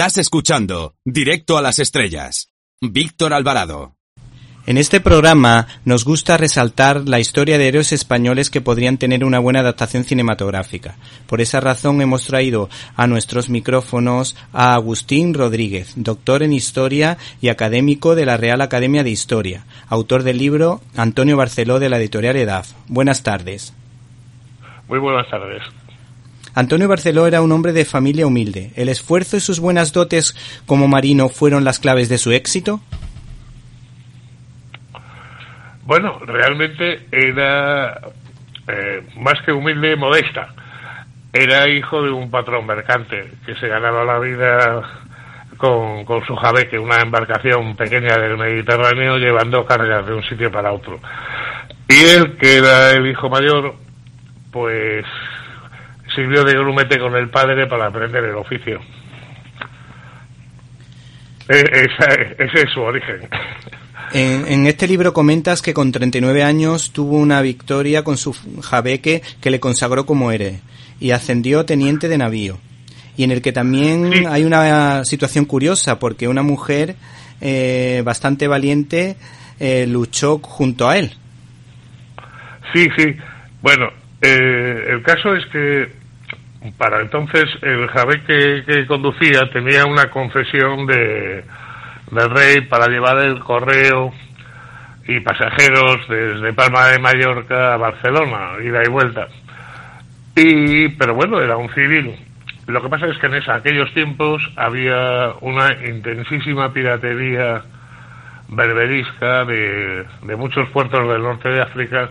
Estás escuchando Directo a las Estrellas. Víctor Alvarado. En este programa nos gusta resaltar la historia de héroes españoles que podrían tener una buena adaptación cinematográfica. Por esa razón hemos traído a nuestros micrófonos a Agustín Rodríguez, doctor en Historia y académico de la Real Academia de Historia, autor del libro Antonio Barceló de la editorial EDAF. Buenas tardes. Muy buenas tardes. Antonio Barceló era un hombre de familia humilde. ¿El esfuerzo y sus buenas dotes como marino fueron las claves de su éxito? Bueno, realmente era eh, más que humilde, modesta. Era hijo de un patrón mercante que se ganaba la vida con, con su jabeque, una embarcación pequeña del Mediterráneo, llevando cargas de un sitio para otro. Y él, que era el hijo mayor, pues sirvió de grumete con el padre para aprender el oficio. E, ese es su origen. En, este libro comentas que con 39 años tuvo una victoria con su jabeque que le consagró como héroe y ascendió teniente de navío. Y en el que también hay una situación curiosa porque una mujer eh, bastante valiente eh, luchó junto a él. Sí, sí. Bueno, eh, el caso es que para entonces el jabeque que conducía tenía una confesión de del rey para llevar el correo y pasajeros desde Palma de Mallorca a Barcelona, ida y vuelta. Y, pero bueno, era un civil. Lo que pasa es que en aquellos tiempos había una intensísima piratería berberisca de, de muchos puertos del norte de África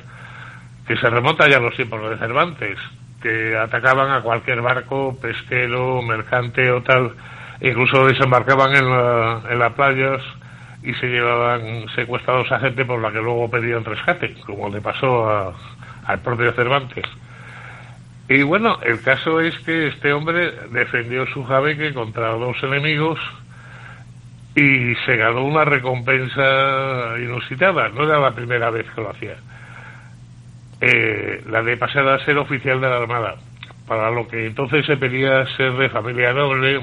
que se remonta ya a los tiempos de Cervantes, que atacaban a cualquier barco pesquero, mercante o tal incluso desembarcaban en, en las playas y se llevaban secuestrados a gente por la que luego pedían rescate, como le pasó al propio Cervantes. Y bueno, el caso es que este hombre defendió su jabeque contra dos enemigos y se ganó una recompensa inusitada. No era la primera vez que lo hacía. Eh, la de pasar a ser oficial de la Armada, para lo que entonces se pedía ser de familia noble,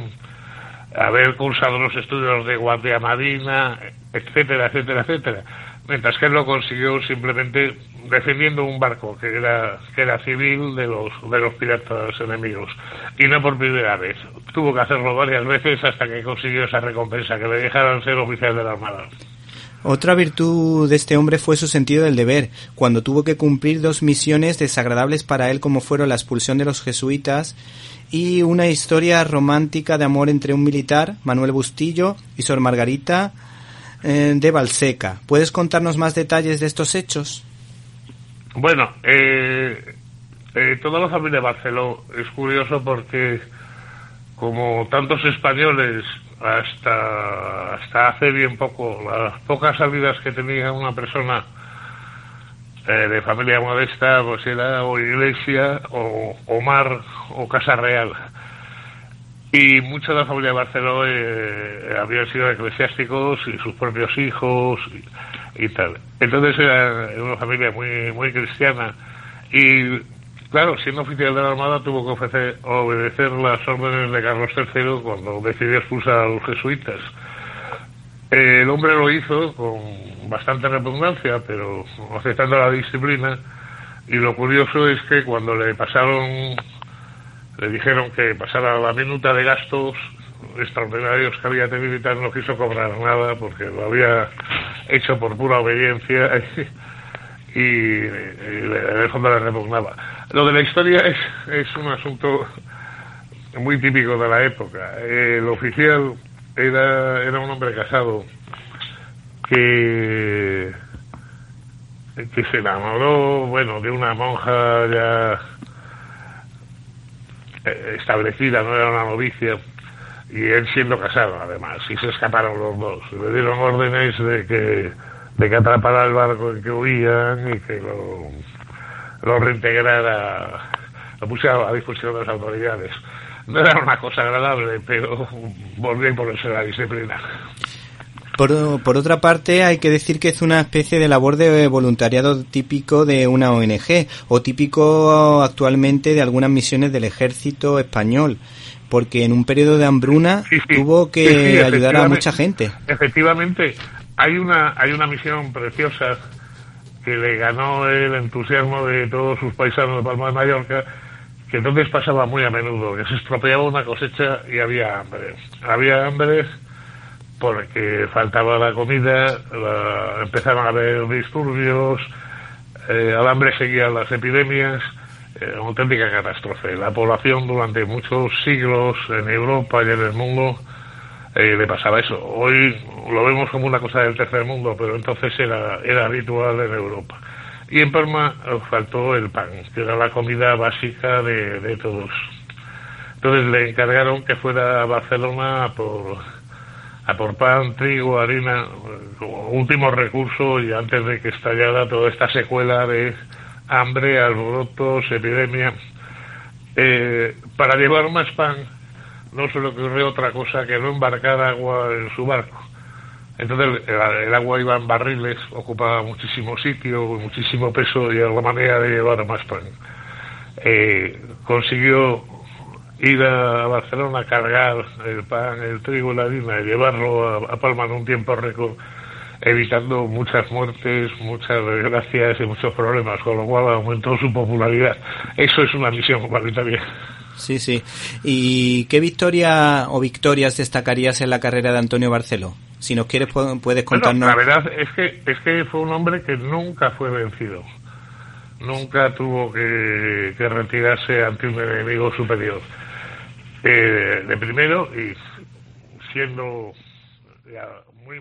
haber cursado los estudios de Guardia Marina, etcétera, etcétera, etcétera. Mientras que él lo consiguió simplemente defendiendo un barco que era, que era civil de los, de los piratas enemigos. Y no por primera vez. Tuvo que hacerlo varias veces hasta que consiguió esa recompensa, que le dejaran ser oficial de la Armada. Otra virtud de este hombre fue su sentido del deber, cuando tuvo que cumplir dos misiones desagradables para él como fueron la expulsión de los jesuitas y una historia romántica de amor entre un militar, Manuel Bustillo, y Sor Margarita eh, de Balseca. ¿Puedes contarnos más detalles de estos hechos? Bueno, eh, eh, toda la familia Barceló es curioso porque como tantos españoles hasta hasta hace bien poco las pocas salidas que tenía una persona eh, de familia modesta, pues era o iglesia o, mar o casa real. Y mucha de la familia de Barcelona eh, habían sido eclesiásticos y sus propios hijos y, tal. Entonces era una familia muy, muy cristiana. Y claro, siendo oficial de la Armada tuvo que ofrecer, obedecer las órdenes de Carlos III cuando decidió expulsar a los jesuitas. El hombre lo hizo con bastante repugnancia, pero aceptando la disciplina. Y lo curioso es que cuando le pasaron, le dijeron que pasara la minuta de gastos extraordinarios que había tenido y tal, no quiso cobrar nada porque lo había hecho por pura obediencia y, en el fondo le repugnaba. Lo de la historia es, es un asunto muy típico de la época. El oficial era, era un hombre casado que, que se enamoró, bueno, de una monja ya eh, establecida, no era una novicia, y él siendo casado además, y se escaparon los dos. Le dieron órdenes de que, de que atrapara el barco en que huían y que lo, lo reintegrara, lo pusiera a disposición de las autoridades no era una cosa agradable, pero volví a ponerse la disciplina. Por, por, otra parte, hay que decir que es una especie de labor de voluntariado típico de una ONG o típico actualmente de algunas misiones del ejército español. porque en un periodo de hambruna tuvo que ayudar a mucha gente. Efectivamente, hay una, hay una misión preciosa que le ganó el entusiasmo de todos sus paisanos de Palma de Mallorca, que entonces pasaba muy a menudo, que se estropeaba una cosecha y había hambre. Había hambre porque faltaba la comida, empezaron a haber disturbios, eh, al hambre seguían las epidemias, eh, una auténtica catástrofe. La población durante muchos siglos en Europa y en el mundo eh, le pasaba eso. Hoy lo vemos como una cosa del tercer mundo, pero entonces era, era habitual en Europa. Y en Parma faltó el pan, que era la comida básica de, de todos. Entonces le encargaron que fuera a Barcelona por a por pan, trigo, harina, como último recurso y antes de que estallara toda esta secuela de hambre, alborotos, epidemia. Eh, para llevar más pan no se le ocurrió otra cosa que no embarcar agua en su barco. Entonces el, agua iba en barriles, ocupaba muchísimo sitio, muchísimo peso y era la manera de llevar más pan. Eh, consiguió ir a Barcelona a cargar el pan, el trigo y la harina y llevarlo a, Palma en un tiempo récord, evitando muchas muertes, muchas desgracias y muchos problemas, con lo cual aumentó su popularidad. Eso es una misión humanitaria. Sí, sí. ¿Y qué victoria o victorias destacarías en la carrera de Antonio Barceló? Si nos quieres puedes contarnos. la verdad es que es que fue un hombre que nunca fue vencido. Nunca tuvo que retirarse ante un enemigo superior eh, de primero y siendo muy.